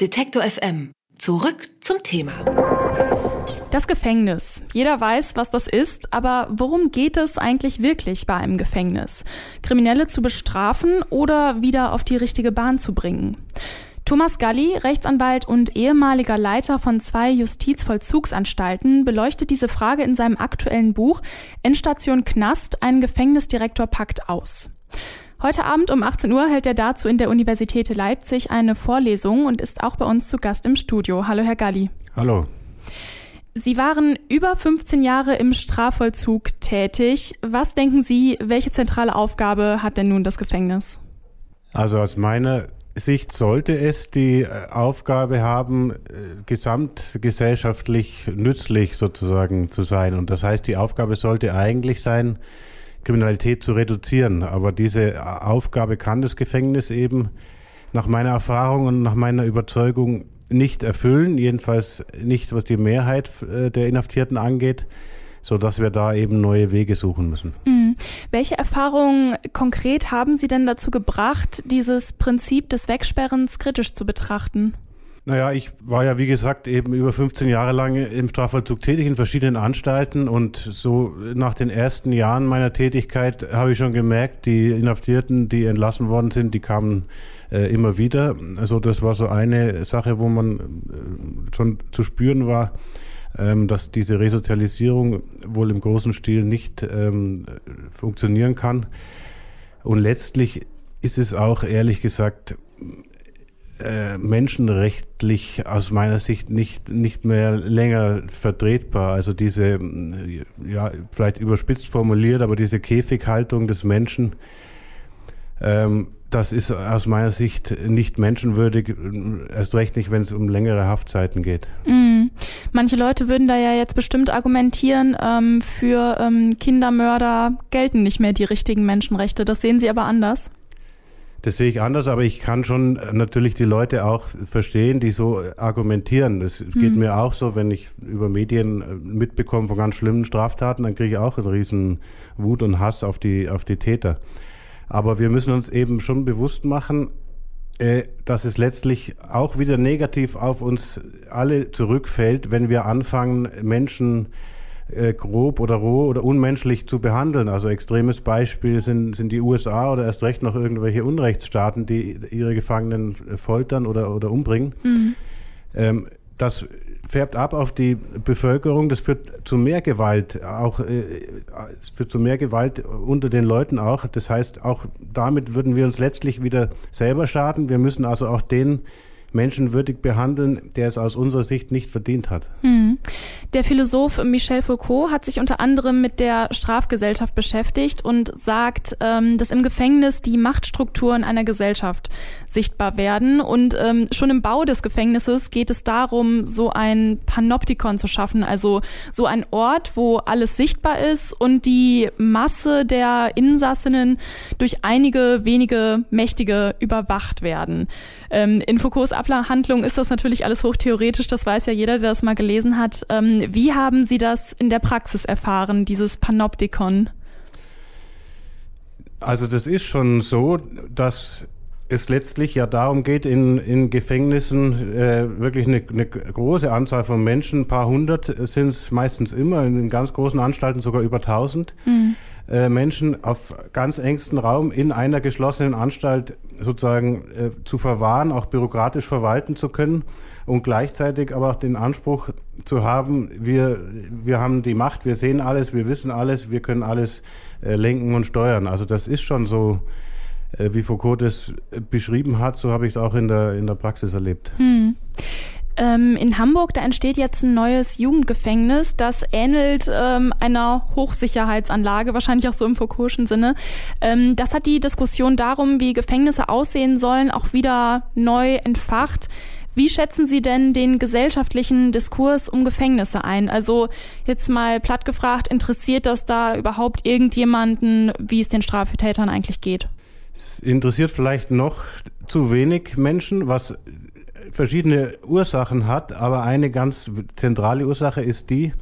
Detektor FM. Zurück zum Thema. Das Gefängnis. Jeder weiß, was das ist, aber worum geht es eigentlich wirklich bei einem Gefängnis? Kriminelle zu bestrafen oder wieder auf die richtige Bahn zu bringen? Thomas Galli, Rechtsanwalt und ehemaliger Leiter von zwei Justizvollzugsanstalten, beleuchtet diese Frage in seinem aktuellen Buch Endstation Knast, ein Gefängnisdirektor packt aus. Heute Abend um 18 Uhr hält er dazu in der Universität Leipzig eine Vorlesung und ist auch bei uns zu Gast im Studio. Hallo, Herr Galli. Hallo. Sie waren über 15 Jahre im Strafvollzug tätig. Was denken Sie, welche zentrale Aufgabe hat denn nun das Gefängnis? Also aus meiner Sicht sollte es die äh, Aufgabe haben, äh, gesamtgesellschaftlich nützlich sozusagen zu sein. Und das heißt, die Aufgabe sollte eigentlich sein, Kriminalität zu reduzieren. Aber diese Aufgabe kann das Gefängnis eben nach meiner Erfahrung und nach meiner Überzeugung nicht erfüllen, jedenfalls nicht, was die Mehrheit äh, der Inhaftierten angeht, so dass wir da eben neue Wege suchen müssen. Mhm. Welche Erfahrungen konkret haben Sie denn dazu gebracht, dieses Prinzip des Wegsperrens kritisch zu betrachten? Naja, ich war ja, wie gesagt, eben über 15 Jahre lang im Strafvollzug tätig in verschiedenen Anstalten und so nach den ersten Jahren meiner Tätigkeit habe ich schon gemerkt, die Inhaftierten, die entlassen worden sind, die kamen äh, immer wieder. Also das war so eine Sache, wo man äh, schon zu spüren war, ähm, dass diese Resozialisierung wohl im großen Stil nicht ähm, funktionieren kann. Und letztlich ist es auch ehrlich gesagt äh, menschenrechtlich aus meiner Sicht nicht, nicht mehr länger vertretbar. Also diese, ja, vielleicht überspitzt formuliert, aber diese Käfighaltung des Menschen, ähm, das ist aus meiner Sicht nicht menschenwürdig, erst recht nicht, wenn es um längere Haftzeiten geht. Mm. Manche Leute würden da ja jetzt bestimmt argumentieren, ähm, für ähm, Kindermörder gelten nicht mehr die richtigen Menschenrechte. Das sehen Sie aber anders. Das sehe ich anders, aber ich kann schon äh, natürlich die Leute auch verstehen, die so argumentieren. Das mhm. geht mir auch so, wenn ich über Medien äh, mitbekomme von ganz schlimmen Straftaten, dann kriege ich auch einen riesen Wut und Hass auf die, auf die Täter. Aber wir müssen uns eben schon bewusst machen, äh, dass es letztlich auch wieder negativ auf uns alle zurückfällt, wenn wir anfangen, Menschen äh, grob oder roh oder unmenschlich zu behandeln. Also extremes Beispiel sind, sind die USA oder erst recht noch irgendwelche Unrechtsstaaten, die ihre Gefangenen foltern oder, oder umbringen. Mhm. Ähm, das färbt ab auf die Bevölkerung. Das führt zu mehr Gewalt, auch äh, es führt zu mehr Gewalt unter den Leuten auch. Das heißt, auch damit würden wir uns letztlich wieder selber schaden. Wir müssen also auch den menschenwürdig behandeln, der es aus unserer Sicht nicht verdient hat. Hm. Der Philosoph Michel Foucault hat sich unter anderem mit der Strafgesellschaft beschäftigt und sagt, ähm, dass im Gefängnis die Machtstrukturen einer Gesellschaft sichtbar werden. Und ähm, schon im Bau des Gefängnisses geht es darum, so ein Panoptikon zu schaffen, also so ein Ort, wo alles sichtbar ist und die Masse der Insassinnen durch einige wenige Mächtige überwacht werden. Ähm, in Foucaults Abhandlung ist das natürlich alles hochtheoretisch, das weiß ja jeder, der das mal gelesen hat. Ähm, wie haben Sie das in der Praxis erfahren, dieses Panoptikon? Also das ist schon so, dass es letztlich ja darum geht, in, in Gefängnissen äh, wirklich eine, eine, große Anzahl von Menschen, ein paar hundert sind es meistens immer, in ganz großen Anstalten sogar über tausend mhm. Äh, Menschen auf ganz engstem Raum in einer geschlossenen Anstalt sozusagen äh, zu verwahren, auch bürokratisch verwalten zu können und gleichzeitig aber auch den Anspruch zu haben, wir, wir haben die Macht, wir sehen alles, wir wissen alles, wir können alles äh, lenken und steuern. Also das ist schon so äh, wie Foucault das beschrieben hat, so habe ich es auch in der, in der Praxis erlebt. Hm. Ähm, in Hamburg, da entsteht jetzt ein neues Jugendgefängnis, das ähnelt ähm, einer Hochsicherheitsanlage, wahrscheinlich auch so im Foucault'schen Sinne. Ähm, das hat die Diskussion darum, wie Gefängnisse aussehen sollen, auch wieder neu entfacht. Wie schätzen Sie denn den gesellschaftlichen Diskurs um Gefängnisse ein? Also jetzt mal platt gefragt, interessiert das da überhaupt irgendjemanden, wie es den Straftätern eigentlich geht? Es interessiert vielleicht noch zu wenig Menschen, was verschiedene Ursachen hat, aber eine ganz zentrale Ursache ist die,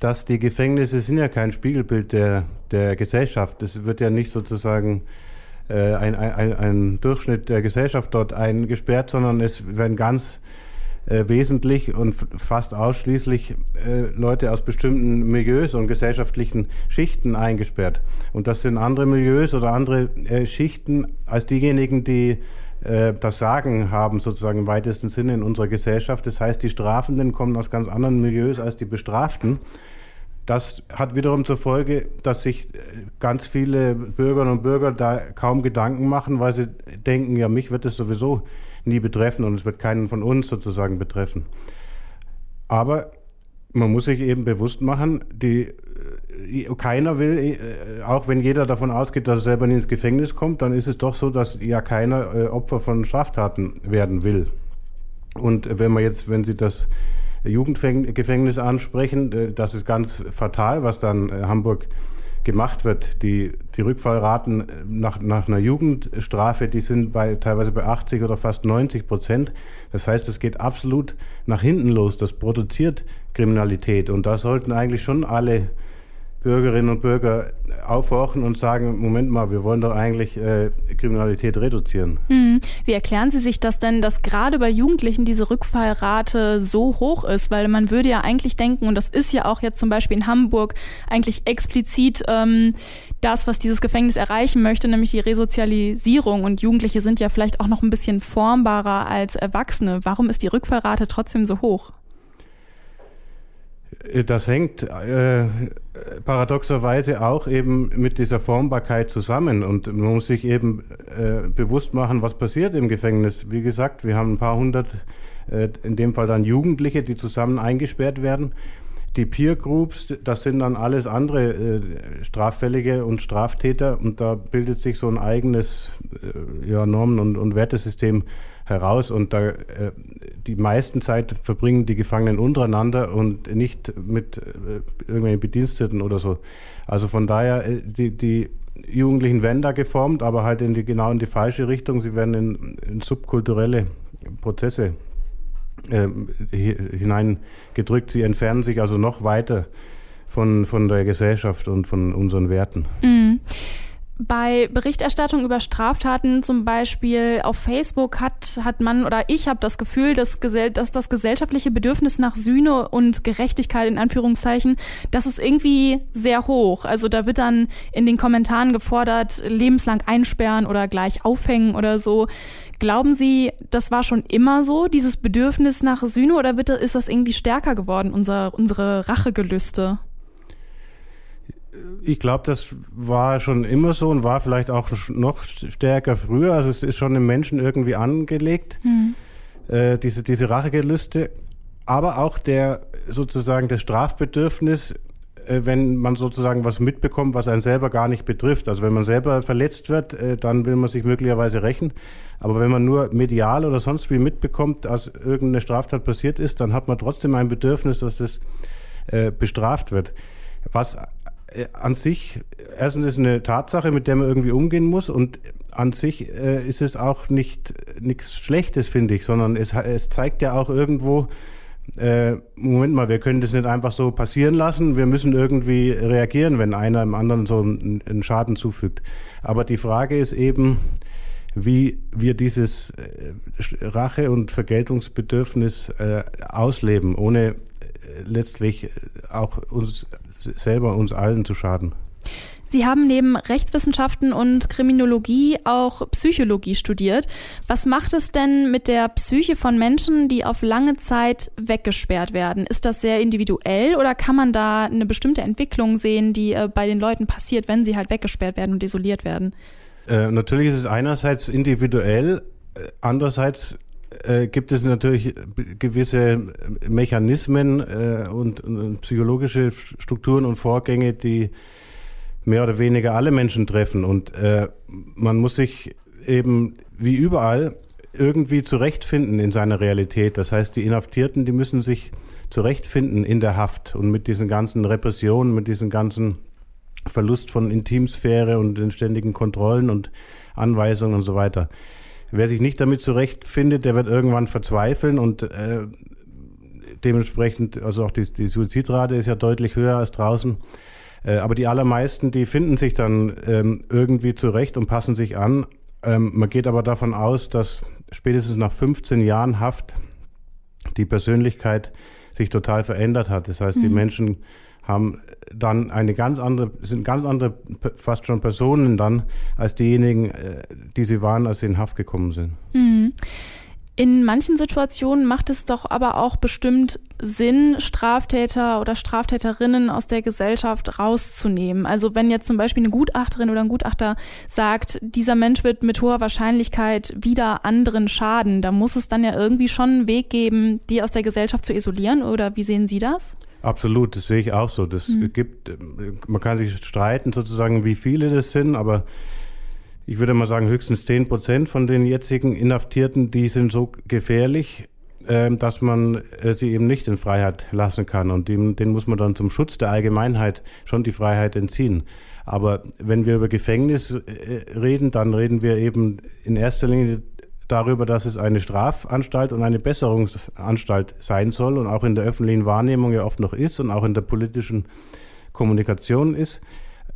dass die Gefängnisse sind ja kein Spiegelbild der, der Gesellschaft. Es wird ja nicht sozusagen äh, ein, ein, ein Durchschnitt der Gesellschaft dort eingesperrt, sondern es werden ganz äh, wesentlich und fast ausschließlich äh, Leute aus bestimmten Milieus und gesellschaftlichen Schichten eingesperrt. Und das sind andere Milieus oder andere äh, Schichten als diejenigen, die äh, das Sagen haben, sozusagen im weitesten Sinne in unserer Gesellschaft. Das heißt, die Strafenden kommen aus ganz anderen Milieus als die Bestraften. Das hat wiederum zur Folge, dass sich äh, ganz viele Bürgerinnen und Bürger da kaum Gedanken machen, weil sie denken, ja, mich wird es sowieso nie betreffen und es wird keinen von uns sozusagen betreffen. Aber man muss sich eben bewusst machen, die, äh, keiner will, äh, auch wenn jeder davon ausgeht, dass er selber nie ins Gefängnis kommt, dann ist es doch so, dass ja keiner äh, Opfer von Straftaten werden will. Und wenn man jetzt, wenn Sie das Jugendgefängnis ansprechen, das ist ganz fatal, was dann Hamburg gemacht wird. Die, die Rückfallraten nach, nach einer Jugendstrafe, die sind bei, teilweise bei 80 oder fast 90 Prozent. Das heißt, es geht absolut nach hinten los. Das produziert Kriminalität. Und da sollten eigentlich schon alle Bürgerinnen und Bürger aufwachen und sagen, Moment mal, wir wollen doch eigentlich äh, Kriminalität reduzieren. Hm. Wie erklären Sie sich das denn, dass gerade bei Jugendlichen diese Rückfallrate so hoch ist? Weil man würde ja eigentlich denken, und das ist ja auch jetzt zum Beispiel in Hamburg eigentlich explizit ähm, das, was dieses Gefängnis erreichen möchte, nämlich die Resozialisierung. Und Jugendliche sind ja vielleicht auch noch ein bisschen formbarer als Erwachsene. Warum ist die Rückfallrate trotzdem so hoch? Äh, das hängt äh, paradoxerweise auch eben mit dieser Formbarkeit zusammen und man muss sich eben äh, bewusst machen, was passiert im Gefängnis. Wie gesagt, wir haben ein paar hundert, äh, in dem Fall dann Jugendliche, die zusammen eingesperrt werden. Die Peer Groups, das sind dann alles andere äh, Straffällige und Straftäter und da bildet sich so ein eigenes äh, ja, Normen- und, und Wertesystem heraus und da äh, die meisten Zeit verbringen die Gefangenen untereinander und nicht mit äh, irgendwelchen Bediensteten oder so. Also von daher, äh, die, die Jugendlichen werden da geformt, aber halt in die, genau in die falsche Richtung. Sie werden in, in subkulturelle Prozesse äh, hineingedrückt. Sie entfernen sich also noch weiter von, von der Gesellschaft und von unseren Werten. Mhm. Bei Berichterstattung über Straftaten zum Beispiel auf Facebook hat, hat man oder ich habe das Gefühl, dass, dass das gesellschaftliche Bedürfnis nach Sühne und Gerechtigkeit in Anführungszeichen, das ist irgendwie sehr hoch. Also da wird dann in den Kommentaren gefordert, lebenslang einsperren oder gleich aufhängen oder so. Glauben Sie, das war schon immer so, dieses Bedürfnis nach Sühne, oder bitte ist das irgendwie stärker geworden, unser, unsere Rachegelüste? Ich glaube, das war schon immer so und war vielleicht auch noch stärker früher. Also es ist schon im Menschen irgendwie angelegt, mhm. äh, diese, diese Rachegelüste. Aber auch der sozusagen das Strafbedürfnis, äh, wenn man sozusagen was mitbekommt, was einen selber gar nicht betrifft. Also wenn man selber verletzt wird, äh, dann will man sich möglicherweise rächen. Aber wenn man nur medial oder sonst wie mitbekommt, dass irgendeine Straftat passiert ist, dann hat man trotzdem ein Bedürfnis, dass das äh, bestraft wird. Was an sich, erstens ist eine Tatsache, mit der man irgendwie umgehen muss und an sich äh, ist es auch nicht nichts Schlechtes, finde ich, sondern es, es zeigt ja auch irgendwo, äh, Moment mal, wir können das nicht einfach so passieren lassen, wir müssen irgendwie reagieren, wenn einer dem anderen so einen, einen Schaden zufügt. Aber die Frage ist eben, wie wir dieses äh, Rache- und Vergeltungsbedürfnis äh, ausleben, ohne letztlich auch uns selber, uns allen zu schaden. Sie haben neben Rechtswissenschaften und Kriminologie auch Psychologie studiert. Was macht es denn mit der Psyche von Menschen, die auf lange Zeit weggesperrt werden? Ist das sehr individuell oder kann man da eine bestimmte Entwicklung sehen, die äh, bei den Leuten passiert, wenn sie halt weggesperrt werden und isoliert werden? Äh, natürlich ist es einerseits individuell, äh, andererseits äh, gibt es natürlich gewisse Mechanismen äh, und, und, psychologische Strukturen und Vorgänge, die mehr oder weniger alle Menschen treffen. Und äh, man muss sich eben wie überall irgendwie zurechtfinden in seiner Realität. Das heißt, die Inhaftierten, die müssen sich zurechtfinden in der Haft und mit diesen ganzen Repressionen, mit diesem ganzen Verlust von Intimsphäre und den ständigen Kontrollen und Anweisungen und so weiter. Wer sich nicht damit zurechtfindet, der wird irgendwann verzweifeln und äh, dementsprechend, also auch die, die Suizidrate ist ja deutlich höher als draußen. Äh, aber die allermeisten, die finden sich dann ähm, irgendwie zurecht und passen sich an. Ähm, man geht aber davon aus, dass spätestens nach 15 Jahren Haft die Persönlichkeit sich total verändert hat. Das heißt, mhm. die Menschen haben dann eine ganz andere, sind ganz andere, fast schon Personen dann, als diejenigen, äh, die sie waren, als sie in Haft gekommen sind. Mhm. In manchen Situationen macht es doch aber auch bestimmt Sinn, Straftäter oder Straftäterinnen aus der Gesellschaft rauszunehmen. Also wenn jetzt zum Beispiel eine Gutachterin oder ein Gutachter sagt, dieser Mensch wird mit hoher Wahrscheinlichkeit wieder anderen schaden, da muss es dann ja irgendwie schon einen Weg geben, die aus der Gesellschaft zu isolieren. Oder wie sehen Sie das? Absolut, das sehe ich auch so. Das mhm. gibt, man kann sich streiten sozusagen, wie viele das sind, aber ich würde mal sagen, höchstens 10 Prozent von den jetzigen Inhaftierten, die sind so gefährlich, äh, dass man äh, sie eben nicht in Freiheit lassen kann. Und dem, denen muss man dann zum Schutz der Allgemeinheit schon die Freiheit entziehen. Aber wenn wir über Gefängnis äh, reden, dann reden wir eben in erster Linie darüber, dass es eine Strafanstalt und eine Besserungsanstalt sein soll und auch in der öffentlichen Wahrnehmung ja oft noch ist und auch in der politischen Kommunikation ist.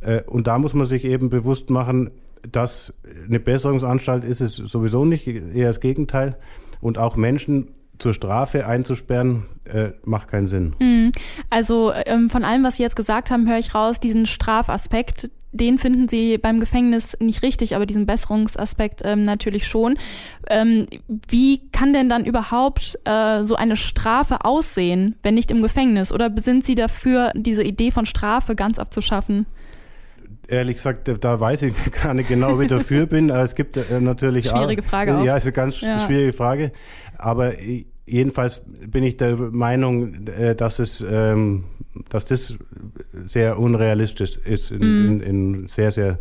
Äh, und da muss man sich eben bewusst machen, dass eine Besserungsanstalt ist es sowieso nicht, eher das Gegenteil. Und auch Menschen zur Strafe einzusperren, äh, macht keinen Sinn. Hm. Also ähm, von allem, was Sie jetzt gesagt haben, höre ich raus, diesen Strafaspekt, den finden Sie beim Gefängnis nicht richtig, aber diesen Besserungsaspekt ähm, natürlich schon. Ähm, wie kann denn dann überhaupt äh, so eine Strafe aussehen, wenn nicht im Gefängnis? Oder sind Sie dafür, diese Idee von Strafe ganz abzuschaffen? ehrlich gesagt, da weiß ich gar nicht genau, wie ich dafür bin. Es gibt äh, natürlich schwierige auch, Frage auch. Ja, ist eine ganz ja. schwierige Frage. Aber jedenfalls bin ich der Meinung, äh, dass es, ähm, dass das sehr unrealistisch ist in, mm. in, in sehr, sehr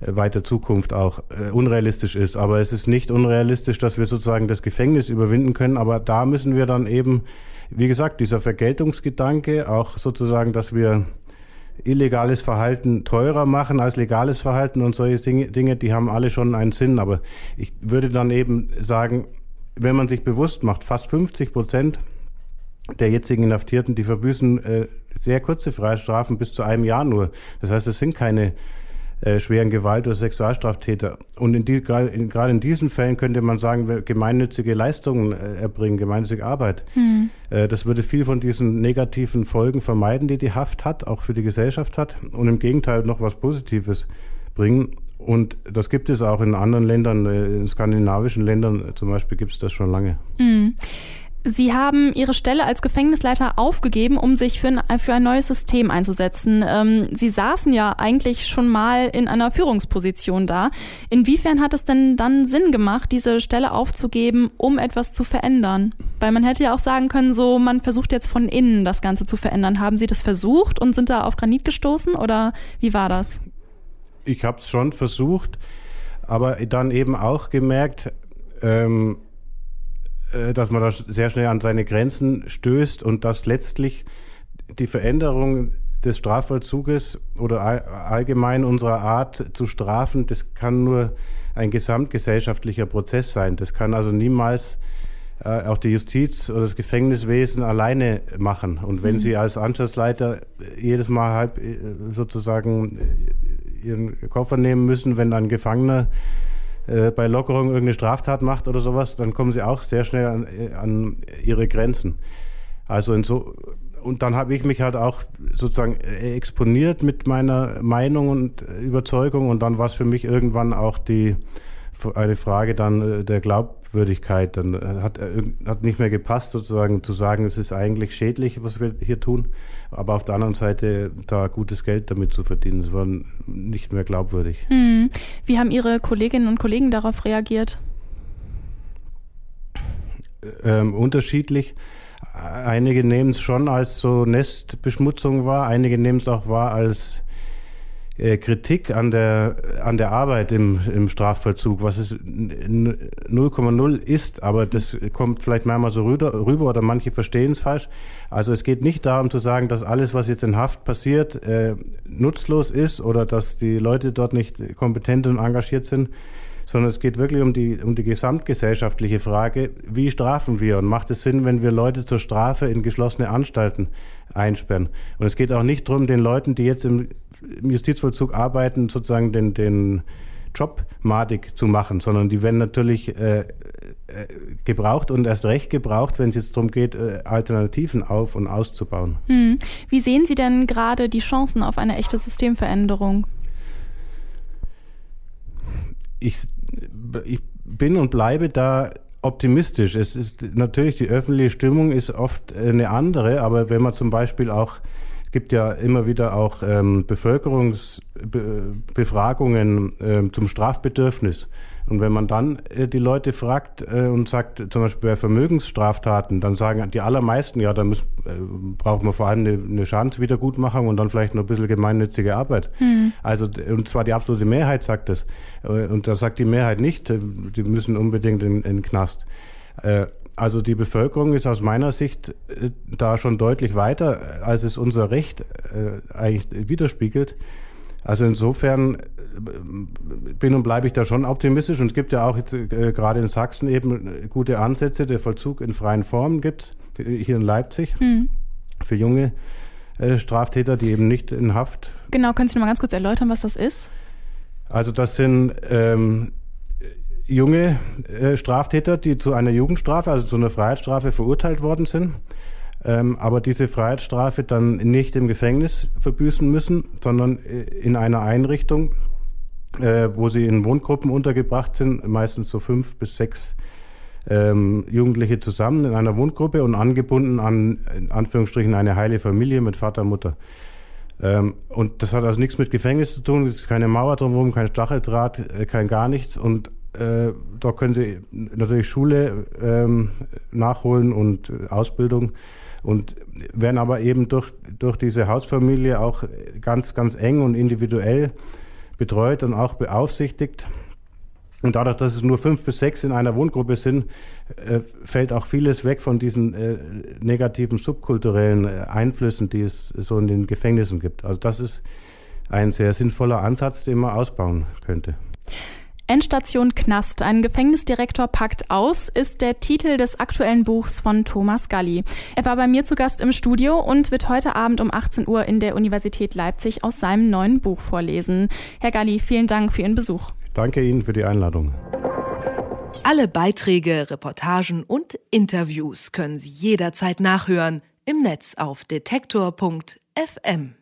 weiter Zukunft auch äh, unrealistisch ist. Aber es ist nicht unrealistisch, dass wir sozusagen das Gefängnis überwinden können. Aber da müssen wir dann eben, wie gesagt, dieser Vergeltungsgedanke, auch sozusagen, dass wir illegales Verhalten teurer machen als legales Verhalten und solche Dinge, die haben alle schon einen Sinn. Aber ich würde dann eben sagen, wenn man sich bewusst macht, fast 50 Prozent der jetzigen Inhaftierten, die verbüßen äh, sehr kurze Freistrafen bis zu einem Jahr nur. Das heißt, es sind keine äh, schweren Gewalt- oder Sexualstraftäter. Und in die, gerade in, in, diesen Fällen könnte man sagen, gemeinnützige Leistungen äh, erbringen, gemeinnützige Arbeit. Hm. Äh, das würde viel von diesen negativen Folgen vermeiden, die die Haft hat, auch für die Gesellschaft hat. Und im Gegenteil noch was Positives bringen. Und das gibt es auch in anderen Ländern, äh, in skandinavischen Ländern zum Beispiel gibt es das schon lange. Hm. Sie haben Ihre Stelle als Gefängnisleiter aufgegeben, um sich für ein, für ein neues System einzusetzen. Ähm, Sie saßen ja eigentlich schon mal in einer Führungsposition da. Inwiefern hat es denn dann Sinn gemacht, diese Stelle aufzugeben, um etwas zu verändern? Weil man hätte ja auch sagen können, so man versucht jetzt von innen das Ganze zu verändern. Haben Sie das versucht und sind da auf Granit gestoßen oder wie war das? Ich habe es schon versucht, aber dann eben auch gemerkt, ähm, äh, dass man da sehr schnell an seine Grenzen stößt und dass letztlich die Veränderung des Strafvollzuges oder allgemein unserer Art zu strafen, das kann nur ein gesamtgesellschaftlicher Prozess sein. Das kann also niemals äh, auch die Justiz oder das Gefängniswesen alleine machen. Und wenn mhm. Sie als Anstaltsleiter jedes Mal halb äh, sozusagen Ihren Koffer nehmen müssen, wenn ein Gefangener äh, bei Lockerung irgendeine Straftat macht oder sowas, dann kommen sie auch sehr schnell an, äh, an ihre Grenzen. Also so, und dann habe ich mich halt auch sozusagen äh, exponiert mit meiner Meinung und Überzeugung und dann war es für mich irgendwann auch die eine Frage dann der Glaubwürdigkeit. Dann hat, hat nicht mehr gepasst, sozusagen zu sagen, es ist eigentlich schädlich, was wir hier tun aber auf der anderen Seite da gutes Geld damit zu verdienen, das war nicht mehr glaubwürdig. Hm. Wie haben Ihre Kolleginnen und Kollegen darauf reagiert? Ähm, unterschiedlich. Einige nehmen es schon als so Nestbeschmutzung wahr, einige nehmen es auch wahr als äh, Kritik an der, an der Arbeit im, im Strafvollzug, was es 0,0 ist, aber das kommt vielleicht manchmal so rüber, rüber oder manche verstehen es falsch. Also es geht nicht darum zu sagen, dass alles, was jetzt in Haft passiert, äh, nutzlos ist oder dass die Leute dort nicht kompetent und engagiert sind, sondern es geht wirklich um die, um die gesamtgesellschaftliche Frage, wie strafen wir und macht es Sinn, wenn wir Leute zur Strafe in geschlossene Anstalten einsperren. Und es geht auch nicht darum, den Leuten, die jetzt im Justizvollzug arbeiten, sozusagen den, den Job madig zu machen, sondern die werden natürlich äh, äh, gebraucht und erst recht gebraucht, wenn es jetzt darum geht, äh, Alternativen auf- und auszubauen. Hm. Wie sehen Sie denn gerade die Chancen auf eine echte Systemveränderung? Ich, ich bin und bleibe da optimistisch. Es ist natürlich die öffentliche Stimmung ist oft eine andere, aber wenn man zum Beispiel auch gibt ja immer wieder auch ähm, Bevölkerungsbefragungen äh, zum Strafbedürfnis. Und wenn man dann äh, die Leute fragt äh, und sagt, zum Beispiel bei Vermögensstraftaten, dann sagen die allermeisten, ja, da äh, braucht man vor allem eine, eine Schadenswiedergutmachung und dann vielleicht noch ein bisschen gemeinnützige Arbeit. Mhm. Also, und zwar die absolute Mehrheit sagt das. Äh, und da sagt die Mehrheit nicht, äh, die müssen unbedingt in, in den Knast. Äh, also die Bevölkerung ist aus meiner Sicht da schon deutlich weiter, als es unser Recht eigentlich widerspiegelt. Also insofern bin und bleibe ich da schon optimistisch. Und es gibt ja auch jetzt äh, gerade in Sachsen eben gute Ansätze. Der Vollzug in freien Formen gibt es hier in Leipzig hm. für junge äh, Straftäter, die eben nicht in Haft. Genau, können Sie noch mal ganz kurz erläutern, was das ist? Also das sind ähm, junge äh, Straftäter, die zu einer Jugendstrafe, also zu einer Freiheitsstrafe verurteilt worden sind ähm, aber diese Freiheitsstrafe dann nicht im Gefängnis verbüßen müssen, sondern äh, in einer Einrichtung, äh, wo sie in Wohngruppen untergebracht sind, meistens so fünf bis sechs ähm, Jugendliche zusammen in einer Wohngruppe und angebunden an, in Anführungsstrichen, eine heile Familie mit Vater, Mutter. Ähm, und das hat also nichts mit Gefängnis zu tun, es ist keine Mauer drumherum, kein Stacheldraht, äh, kein gar nichts. Und äh, da können sie natürlich Schule ähm, nachholen und äh, Ausbildung und werden aber eben durch, durch diese Hausfamilie auch ganz, ganz eng und individuell betreut und auch beaufsichtigt. Und dadurch, dass es nur fünf bis sechs in einer Wohngruppe sind, äh, fällt auch vieles weg von diesen äh, negativen subkulturellen Einflüssen, die es so in den Gefängnissen gibt. Also das ist ein sehr sinnvoller Ansatz, den man ausbauen könnte. Endstation Knast, ein Gefängnisdirektor packt aus, ist der Titel des aktuellen Buchs von Thomas Galli. Er war bei mir zu Gast im Studio und wird heute Abend um 18 Uhr in der Universität Leipzig aus seinem neuen Buch vorlesen. Herr Galli, vielen Dank für Ihren Besuch. Danke Ihnen für die Einladung. Alle Beiträge, Reportagen und Interviews können Sie jederzeit nachhören im Netz auf detektor.fm.